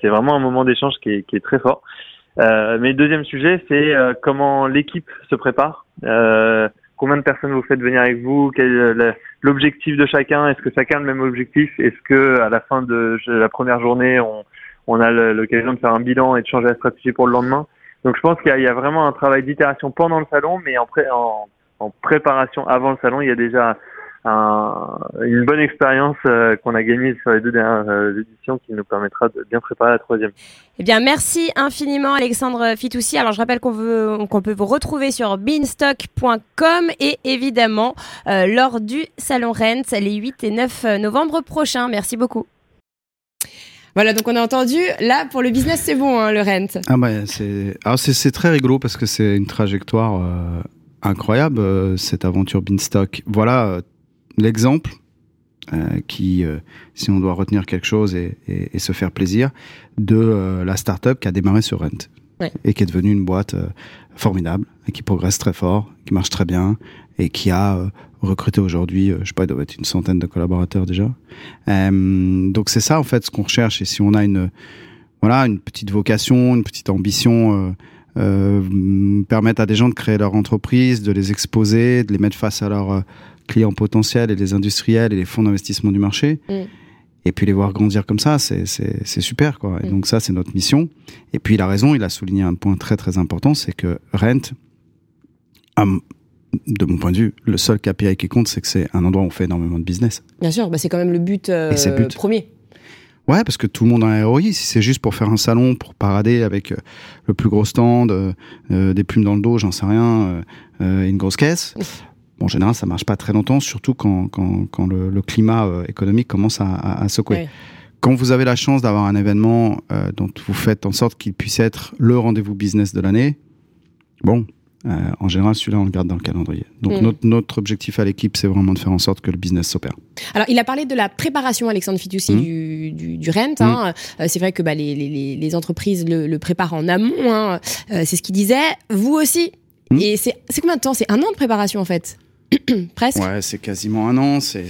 c'est vraiment un moment d'échange qui est, très fort. Euh, mais deuxième sujet, c'est comment l'équipe se prépare. Combien de personnes vous faites venir avec vous? Quel l'objectif de chacun? Est-ce que chacun a le même objectif? Est-ce que à la fin de la première journée, on, on a l'occasion de faire un bilan et de changer la stratégie pour le lendemain Donc je pense qu'il y, a- vraiment un travail d'itération pendant le salon, mais en, en, préparation avant le salon, il y a déjà un- une bonne expérience euh, qu'on a gagnée sur les deux dernières euh, éditions qui nous permettra de bien préparer la troisième. Eh bien, merci infiniment, Alexandre Fitoussi. Alors, je rappelle qu'on peut vous retrouver sur beanstock.com et évidemment euh, lors du Salon Rent les 8 et 9 novembre prochains. Merci beaucoup. Voilà, donc on a entendu, là, pour le business, c'est bon, hein, le rent. Ah bah, c'est alors c'est c'est très rigolo parce que c'est une trajectoire euh, incroyable euh, cette aventure Beanstalk. Voilà euh, l'exemple qui, si on doit retenir quelque chose et, et- et se faire plaisir, de la startup qui a démarré sur Rent Ouais. et qui est devenue une boîte formidable qui progresse très fort, qui marche très bien et qui a euh, recruté aujourd'hui, euh, je sais pas, il doit être une centaine de collaborateurs déjà. Donc c'est ça en fait ce qu'on recherche et si on a une voilà une petite vocation, une petite ambition. Euh, permettre à des gens de créer leur entreprise, de les exposer, de les mettre face à leurs clients potentiels et les industriels et les fonds d'investissement du marché. Mm. Et puis les voir grandir comme ça, c'est super. Quoi. Et Mm. donc ça, c'est notre mission. Et puis il a raison, il a souligné un point très très important, c'est que Rent, de mon point de vue, le seul KPI qui compte, c'est que c'est un endroit où on fait énormément de business. Bien sûr, bah, c'est quand même le but, euh, le but. premier. Ouais, parce que tout le monde a un ROI. Si c'est juste pour faire un salon, pour parader avec euh, le plus gros stand, euh, euh, des plumes dans le dos, j'en sais rien, une grosse caisse, Bon, en général, ça marche pas très longtemps, surtout quand, quand, quand le, le, climat économique commence à, à, à secouer. Ouais. Quand vous avez la chance d'avoir un événement dont vous faites en sorte qu'il puisse être le rendez-vous business de l'année, bon, euh, en général, celui-là, on le garde dans le calendrier. Donc, Mm. notre, notre objectif à l'équipe, c'est vraiment de faire en sorte que le business s'opère. Alors, il a parlé de la préparation, Alexandre Fitoussi, Mhm. du, du, du rent. Hein. Euh, c'est vrai que bah, les, les- les, les entreprises le, le préparent en amont. Hein. Euh, c'est ce qu'il disait. Vous aussi. Et c'est combien de temps? C'est un an de préparation, en fait Presque Ouais, c'est quasiment un an. C'est...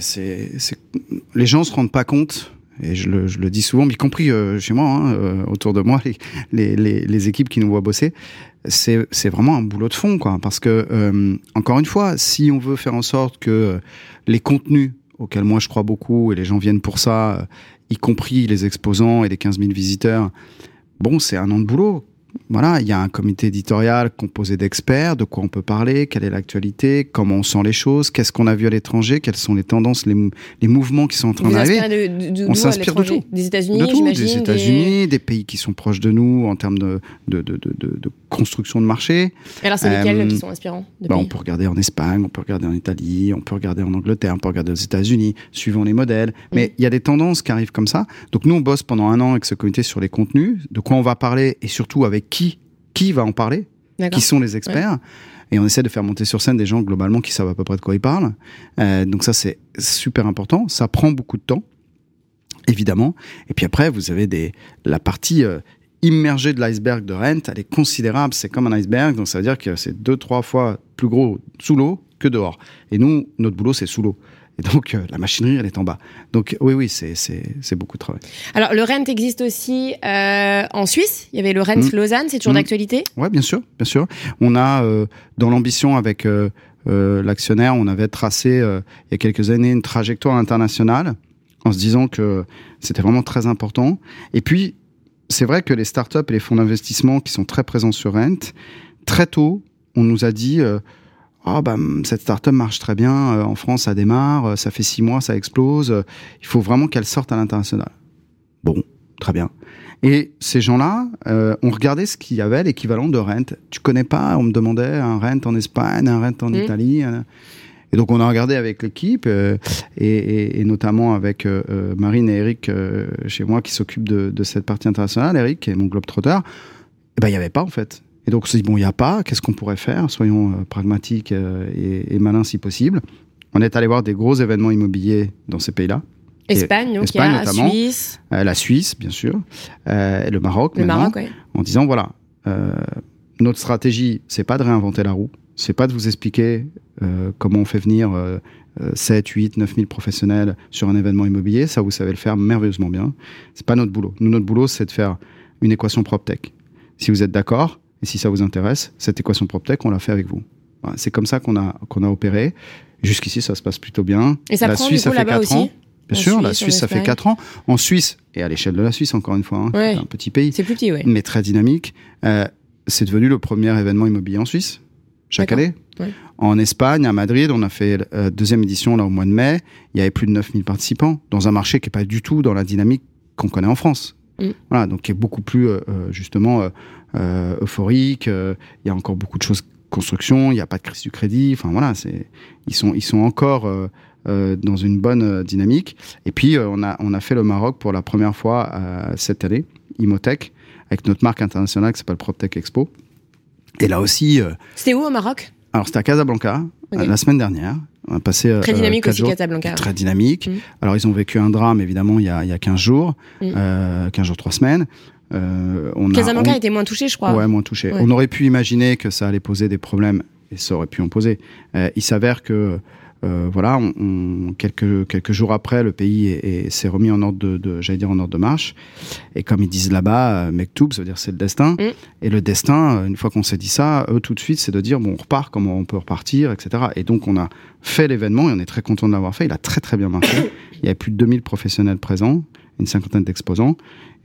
Les gens se rendent pas compte. Et je le, je le dis souvent, y compris euh, chez moi, hein, euh, autour de moi, les, les équipes qui nous voient bosser, c'est, vraiment un boulot de fond, quoi. Parce que, euh, encore une fois, si on veut faire en sorte que les contenus auxquels moi je crois beaucoup et les gens viennent pour ça, euh, y compris les exposants et les 15 000 visiteurs, bon, c'est un an de boulot. Voilà, il y a un comité éditorial composé d'experts, de quoi on peut parler, quelle est l'actualité, comment on sent les choses, qu'est-ce qu'on a vu à l'étranger, quelles sont les tendances, les, mou- les mouvements qui sont en train d'arriver. On s'inspire de tout. Des États-Unis, De des États-Unis, des pays qui sont proches de nous en termes de construction de marché. Et Alors, c'est lesquels Euh, qui sont inspirants Bah, on peut regarder en Espagne, on peut regarder en Italie, on peut regarder en Angleterre, on peut regarder aux États-Unis, suivant les modèles. Mais il y a des tendances qui arrivent comme ça. Donc nous, on bosse pendant un an avec ce comité sur les contenus, de quoi on va parler et surtout avec qui, qui va en parler, qui sont les experts. Et on essaie de faire monter sur scène des gens globalement qui savent à peu près de quoi ils parlent. Euh, donc ça, c'est super important. Ça prend beaucoup de temps, évidemment. Et puis après, vous avez des, la partie euh, immergée de l'iceberg de Rent, elle est considérable. C'est comme un iceberg, donc ça veut dire que c'est deux, trois fois plus gros sous l'eau que dehors. Et nous, notre boulot, c'est sous l'eau. Et donc, euh, la machinerie, elle est en bas. Donc, oui, oui, c'est, beaucoup de travail. Alors, le Rent existe aussi euh, en Suisse. Il y avait le Rent Mm. Lausanne. C'est toujours Mm. d'actualité Ouais, bien sûr, bien sûr. On a, euh, dans l'ambition avec l'actionnaire, on avait tracé il y a quelques années une trajectoire internationale en se disant que c'était vraiment très important. Et puis, c'est vrai que les startups et les fonds d'investissement qui sont très présents sur Rent, très tôt, on nous a dit euh, ah bah cette startup marche très bien euh, en France, ça démarre, euh, ça fait six mois, ça explose. il faut vraiment qu'elle sorte à l'international. Bon, très bien. Et ces gens-là ont regardé ce qu'il y avait, l'équivalent de Rent. Tu connais pas On me demandait un Rent en Espagne, un Rent en Mm. Italie. un- Et donc on a regardé avec l'équipe euh, et, et- et notamment avec euh, euh, Marine et Eric euh, chez moi qui s'occupent de, de cette partie internationale. Eric est mon globetrotter. Et ben il y avait pas en fait. Et donc on s'est dit bon il y a pas. Qu'est-ce qu'on pourrait faire? Soyons pragmatiques et, et malins si possible. On est allé voir des gros événements immobiliers dans ces pays-là. Espagne, donc Espagne il y a notamment. Suisse, Euh, la Suisse, bien sûr, euh, et le Maroc, le Maroc, ouais. en disant voilà, euh, notre stratégie, c'est pas de réinventer la roue, c'est pas de vous expliquer euh, comment on fait venir euh, euh, 7, 8, 9 000 professionnels sur un événement immobilier, ça vous savez le faire merveilleusement bien. C'est pas notre boulot. Nous, notre boulot, c'est de faire une équation PropTech. Si vous êtes d'accord et si ça vous intéresse, cette équation PropTech, on l'a fait avec vous. Voilà, c'est comme ça qu'on a qu'on a opéré. Jusqu'ici, ça se passe plutôt bien. Et ça la prend Suisse, du coup ça fait là-bas 4 aussi ans. Bien En sûr, la Suisse, ça fait Espagne. 4 ans. En Suisse, et à l'échelle de la Suisse, encore une fois, hein, Ouais. c'est un petit pays, C'est plus petit, ouais. mais très dynamique, euh, c'est devenu le premier événement immobilier en Suisse, chaque année. Ouais. En Espagne, à Madrid, on a fait euh, deuxième édition là au mois de mai. Il y avait plus de 9000 participants dans un marché qui est pas du tout dans la dynamique qu'on connaît en France. Mm. Voilà, donc qui est beaucoup plus euh, euh, justement euh, euphorique. Il y a encore beaucoup de choses construction. Il n'y a pas de crise du crédit. Enfin voilà, c'est ils sont ils sont encore dans une bonne dynamique. Et puis on a on a fait le Maroc pour la première fois cette année, Imotech, avec notre marque internationale qui s'appelle PropTech Expo. Et là aussi, euh, C'était où au Maroc? alors c'était à Casablanca euh, la semaine dernière. On a passé euh, Très dynamique aussi, jours. Casablanca. Très dynamique. Mm. Alors ils ont vécu un drame évidemment il y a, il y a 15 jours, Mm. euh, 15 jours, 3 semaines. A- Casablanca on- était moins touché, je crois. Ouais, moins touché. Ouais. On aurait pu imaginer que ça allait poser des problèmes, et ça aurait pu en poser. Il s'avère que, euh, voilà, on, on- quelques, quelques jours après, le pays est- est- s'est remis en ordre de, de j'allais dire en ordre de marche. Et comme ils disent là-bas, euh, Mektoub, ça veut dire c'est le destin. Mm. Et le destin, euh, une fois qu'on s'est dit ça, eux tout de suite, c'est de dire bon, on repart, comment on peut repartir, etc. Et donc on a fait l'événement et on est très content de l'avoir fait. Il a très très bien marché. Il y avait plus de 2000 professionnels présents, une cinquantaine d'exposants.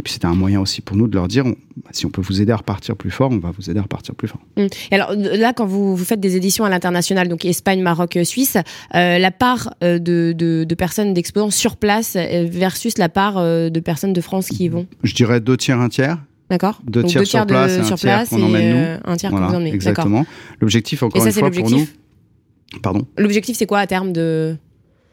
Et puis c'était un moyen aussi pour nous de leur dire, on- bah, si on peut vous aider à repartir plus fort, on va vous aider à repartir plus fort. Mm. Et alors là, quand vous, vous faites des éditions à l'international, donc Espagne, Maroc, euh, Suisse, euh, la part euh, de, de, de personnes d'exposants sur place versus la part euh, de personnes de France qui y vont, Je dirais deux tiers, un tiers. d'accord Deux Donc tiers sur place et un tiers qu'on emmène, nous. un tiers vous emmenez, d'accord. exactement. L'objectif, Et encore ça, une fois, pour nous, Pardon L'objectif, c'est quoi à terme de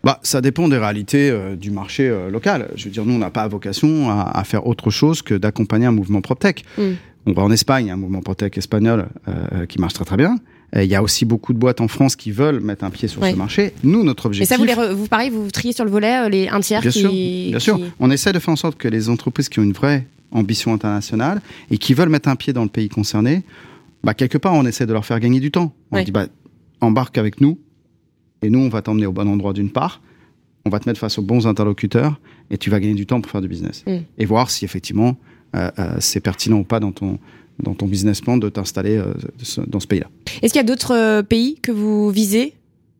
bah, ça dépend des réalités euh, du marché euh, local. Je veux dire, nous, on n'a pas vocation à, à, faire autre chose que d'accompagner un mouvement PropTech. Mm. On va en Espagne, un mouvement PropTech espagnol euh, qui marche très très bien. Il y a aussi beaucoup de boîtes en France qui veulent mettre un pied sur ce marché. Nous, notre objectif. Et ça, vous, vous pareil, vous triez sur le volet les un tiers bien qui. Sûr, bien sûr. On essaie de faire en sorte que les entreprises qui ont une vraie ambition internationale et qui veulent mettre un pied dans le pays concerné, bah, quelque part, on essaie de leur faire gagner du temps. On dit, bah, embarque avec nous, et nous, on va t'emmener au bon endroit d'une part, on va te mettre face aux bons interlocuteurs, et tu vas gagner du temps pour faire du business. Mm. Et voir si effectivement euh, euh, c'est pertinent ou pas dans ton, dans ton business plan de t'installer euh, dans ce pays-là. Est-ce qu'il y a d'autres pays que vous visez?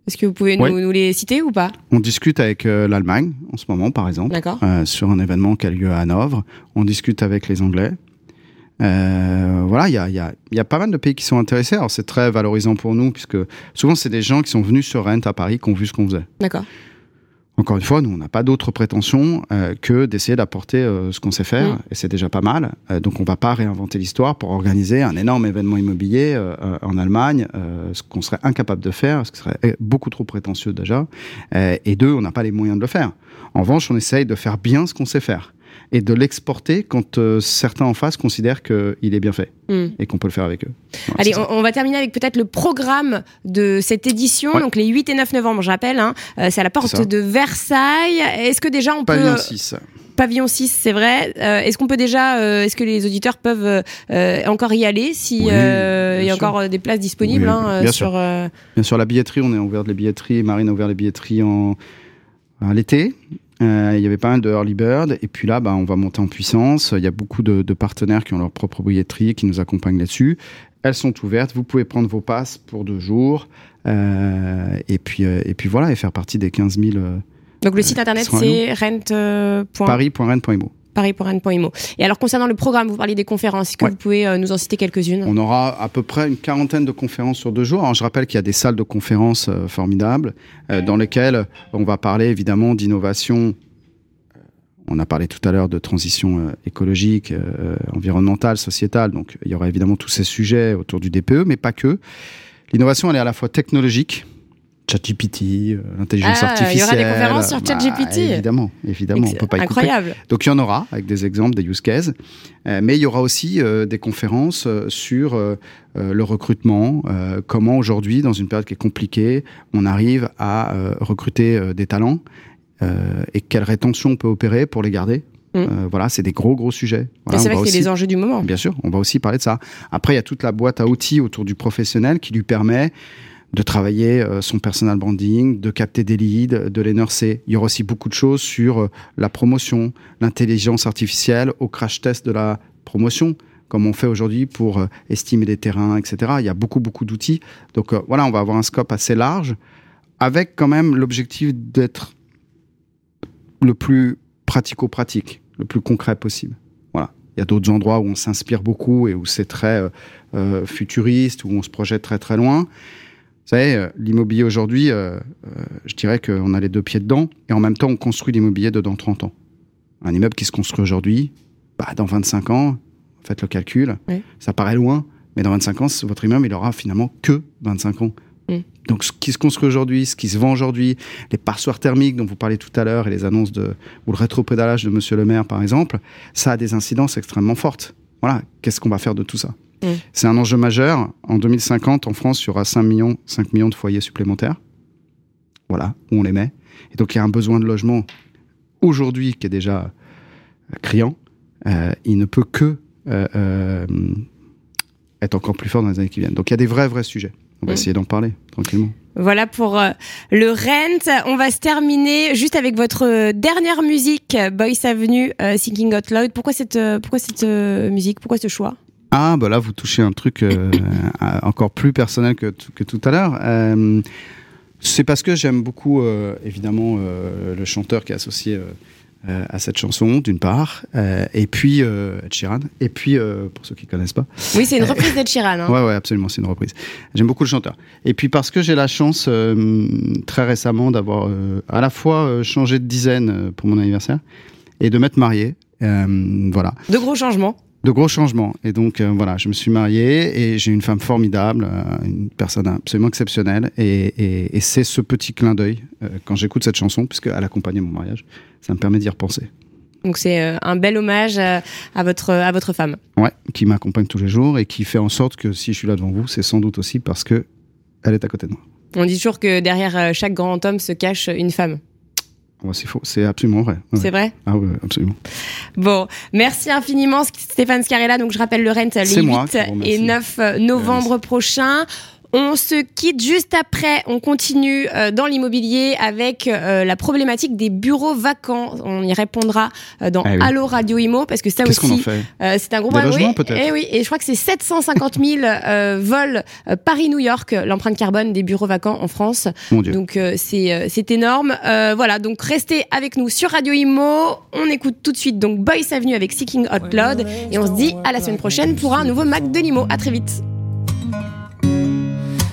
Est-ce que vous pouvez nous, les citer ou pas? On discute avec l'Allemagne en ce moment, par exemple, sur un événement qui a lieu à Hanovre. On discute avec les Anglais. Voilà, il y a, y, a, y a, pas mal de pays qui sont intéressés. Alors c'est très valorisant pour nous, puisque souvent c'est des gens qui sont venus sur Rent à Paris, qui ont vu ce qu'on faisait. D'accord. Encore une fois, nous, on n'a pas d'autre prétention euh, que d'essayer d'apporter euh, ce qu'on sait faire, et c'est déjà pas mal. Euh, donc, on va pas réinventer l'histoire pour organiser un énorme événement immobilier en Allemagne, ce qu'on serait incapable de faire, ce qui serait eh, beaucoup trop prétentieux déjà. et deux, on n'a pas les moyens de le faire. En revanche, on essaye de faire bien ce qu'on sait faire et de l'exporter quand euh, certains en face considèrent qu'il est bien fait hmm. et qu'on peut le faire avec eux. Allez, on, va terminer avec peut-être le programme de cette édition, donc les 8 et 9 novembre, je rappelle, hein, euh, c'est à la porte de Versailles. Est-ce que déjà on peut... Pavillon 6. Pavillon 6, c'est vrai. Euh, est-ce qu'on peut déjà, est-ce que les auditeurs peuvent encore y aller s'il y a encore des places disponibles hein, bien sur, sûr. Bien sûr, la billetterie, on est ouvert les billetteries, Marine a ouvert les billetteries en, à Euh, il y avait pas mal de early bird. Et puis là, bah, on va monter en puissance. Il y a beaucoup de, de partenaires qui ont leur propre billetterie, qui nous accompagnent là-dessus. Elles sont ouvertes. Vous pouvez prendre vos passes pour deux jours. Euh, et, puis, euh, et puis voilà, et faire partie des 15 000. Donc le site internet, c'est rent. Paris.rent.imo paris.ren.imo. Et alors concernant le programme, vous parliez des conférences, est-ce que vous pouvez euh, nous en citer quelques-unes? On aura à peu près une quarantaine de conférences sur deux jours. Alors, je rappelle qu'il y a des salles de conférences euh, formidables euh, dans lesquelles on va parler évidemment d'innovation. On a parlé tout à l'heure de transition écologique, environnementale, sociétale. Donc il y aura évidemment tous ces sujets autour du DPE, mais pas que. L'innovation, elle est à la fois technologique, ChatGPT, euh, l'intelligence artificielle. Il y aura des conférences sur bah, ChatGPT. évidemment, évidemment, on peut pas Incroyable. Donc il y en aura avec des exemples, des use cases, euh, mais il y aura aussi euh, des conférences sur le recrutement, comment aujourd'hui, dans une période qui est compliquée, on arrive à recruter des talents et quelle rétention on peut opérer pour les garder. Mm. voilà, c'est des gros gros sujets. c'est vrai que c'est les enjeux du moment. Bien sûr, on va aussi parler de ça. Après, il y a toute la boîte à outils autour du professionnel qui lui permet de travailler euh, son personal branding, de capter des leads, de les nurser. Il y aura aussi beaucoup de choses sur euh, la promotion, l'intelligence artificielle, au crash test de la promotion comme on fait aujourd'hui pour euh, estimer les terrains, etc. Il y a beaucoup, beaucoup d'outils. Donc voilà, on va avoir un scope assez large, avec quand même l'objectif d'être le plus pratico-pratique, le plus concret possible. Voilà. Il y a d'autres endroits où on s'inspire beaucoup et où c'est très futuriste, où on se projette très très loin. Vous savez, euh, l'immobilier aujourd'hui, euh, euh, je dirais qu'on a les deux pieds dedans, et en même temps, on construit l'immobilier de dans 30 ans. Un immeuble qui se construit aujourd'hui, bah, dans 25 ans, faites le calcul, ça paraît loin, mais dans 25 ans, votre immeuble, il aura finalement que 25 ans. Mm. Donc, ce qui se construit aujourd'hui, ce qui se vend aujourd'hui, les passoires thermiques dont vous parlez tout à l'heure et les annonces de, ou le rétropédalage de monsieur le maire, par exemple, ça a des incidences extrêmement fortes. Voilà. Qu'est-ce qu'on va faire de tout ça? Mm. C'est un enjeu majeur. En 2050, en France, il y aura 5 millions, 5 millions de foyers supplémentaires. Voilà, où on les met. Et donc, il y a un besoin de logement aujourd'hui qui est déjà euh, criant. Euh, il ne peut que euh, être encore plus fort dans les années qui viennent. Donc, il y a des vrais, vrais sujets. On va mm. essayer d'en parler tranquillement. Voilà pour le Rent. On va se terminer juste avec votre dernière musique, Boys Avenue, Thinking Out Loud. Pourquoi cette, pourquoi cette musique? Pourquoi ce choix? Ah, bah là, vous touchez un truc euh, encore plus personnel que, que tout à l'heure. Euh, c'est parce que j'aime beaucoup, euh, évidemment, le chanteur qui est associé à cette chanson, d'une part, et puis Ed Sheeran, et puis, pour ceux qui ne connaissent pas. Oui, c'est une reprise d'Ed Sheeran. Hein. Ouais, ouais, absolument, c'est une reprise. J'aime beaucoup le chanteur. Et puis parce que j'ai la chance, très récemment, d'avoir à la fois changé de dizaine pour mon anniversaire, et de m'être marié. voilà. De gros changements de gros changements. Et donc euh, voilà, je me suis marié et j'ai une femme formidable, euh, une personne absolument exceptionnelle. Et, et, c'est ce petit clin d'œil euh, quand j'écoute cette chanson, puisqu'elle accompagnait mon mariage, ça me permet d'y repenser. Donc c'est un bel hommage à votre à votre femme. Ouais, qui m'accompagne tous les jours et qui fait en sorte que si je suis là devant vous, c'est sans doute aussi parce que elle est à côté de moi. On dit toujours que derrière chaque grand homme se cache une femme c'est faux, c'est absolument vrai. C'est vrai Ah oui, absolument. Bon, merci infiniment Stéphane Scarella. Donc je rappelle le Rent les 8 et 9 novembre prochains. On se quitte juste après. On continue euh, dans l'immobilier avec euh, la problématique des bureaux vacants. On y répondra euh, dans ah Allo Radio Imo parce que ça aussi, c'est un gros problème. peut-être? Et eh oui, et je crois que c'est 750 000 vols Paris-New York, l'empreinte carbone des bureaux vacants en France. Mon Dieu. Donc c'est c'est énorme. voilà, donc restez avec nous sur Radio Imo. On écoute tout de suite donc Boys Avenue avec Seeking Hot Loud et on se dit à la semaine prochaine pour un nouveau Mac de Limo. À très vite.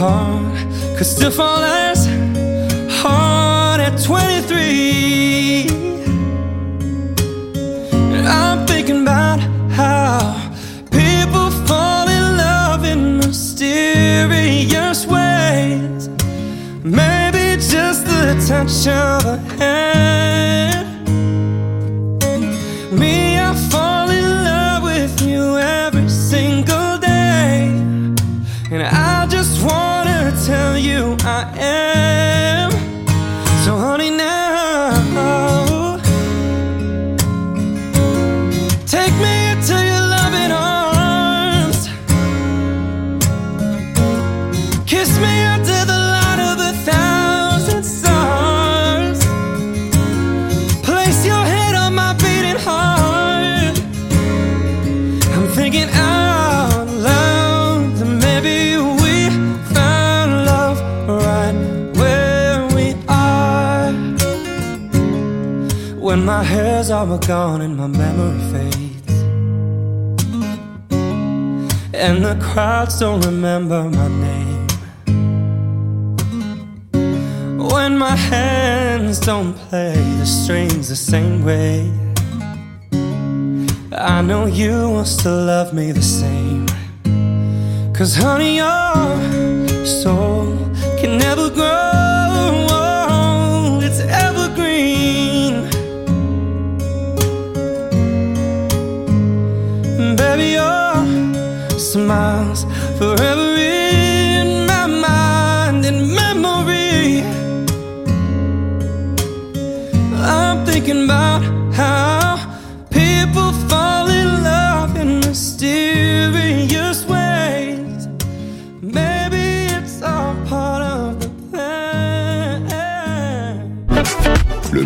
heart could still fall as hard at 23. And I'm thinking about how people fall in love in mysterious ways. Maybe just the touch of a hand. When my hair's all gone and my memory fades. And the crowds don't remember my name. When my hands don't play the strings the same way I know you will still love me the same. Cause honey, your soul can never grow smiles forever